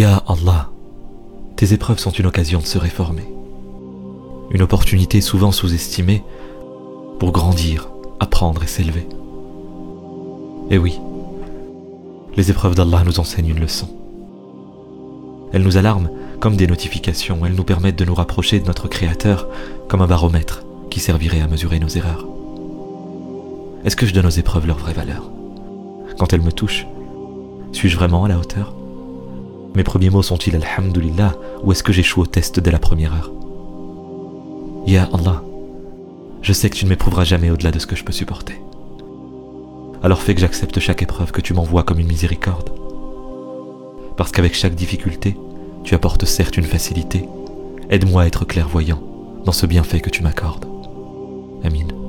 Ya Allah, tes épreuves sont une occasion de se réformer. Une opportunité souvent sous-estimée pour grandir, apprendre et s'élever. Et oui, les épreuves d'Allah nous enseignent une leçon. Elles nous alarment comme des notifications, elles nous permettent de nous rapprocher de notre Créateur comme un baromètre qui servirait à mesurer nos erreurs. Est-ce que je donne aux épreuves leur vraie valeur? Quand elles me touchent, suis-je vraiment à la hauteur? Mes premiers mots sont-ils Alhamdulillah ou est-ce que j'échoue au test dès la première heure? Ya Allah, je sais que tu ne m'éprouveras jamais au-delà de ce que je peux supporter. Alors fais que j'accepte chaque épreuve que tu m'envoies comme une miséricorde. Parce qu'avec chaque difficulté, tu apportes certes une facilité. Aide-moi à être clairvoyant dans ce bienfait que tu m'accordes. Amin.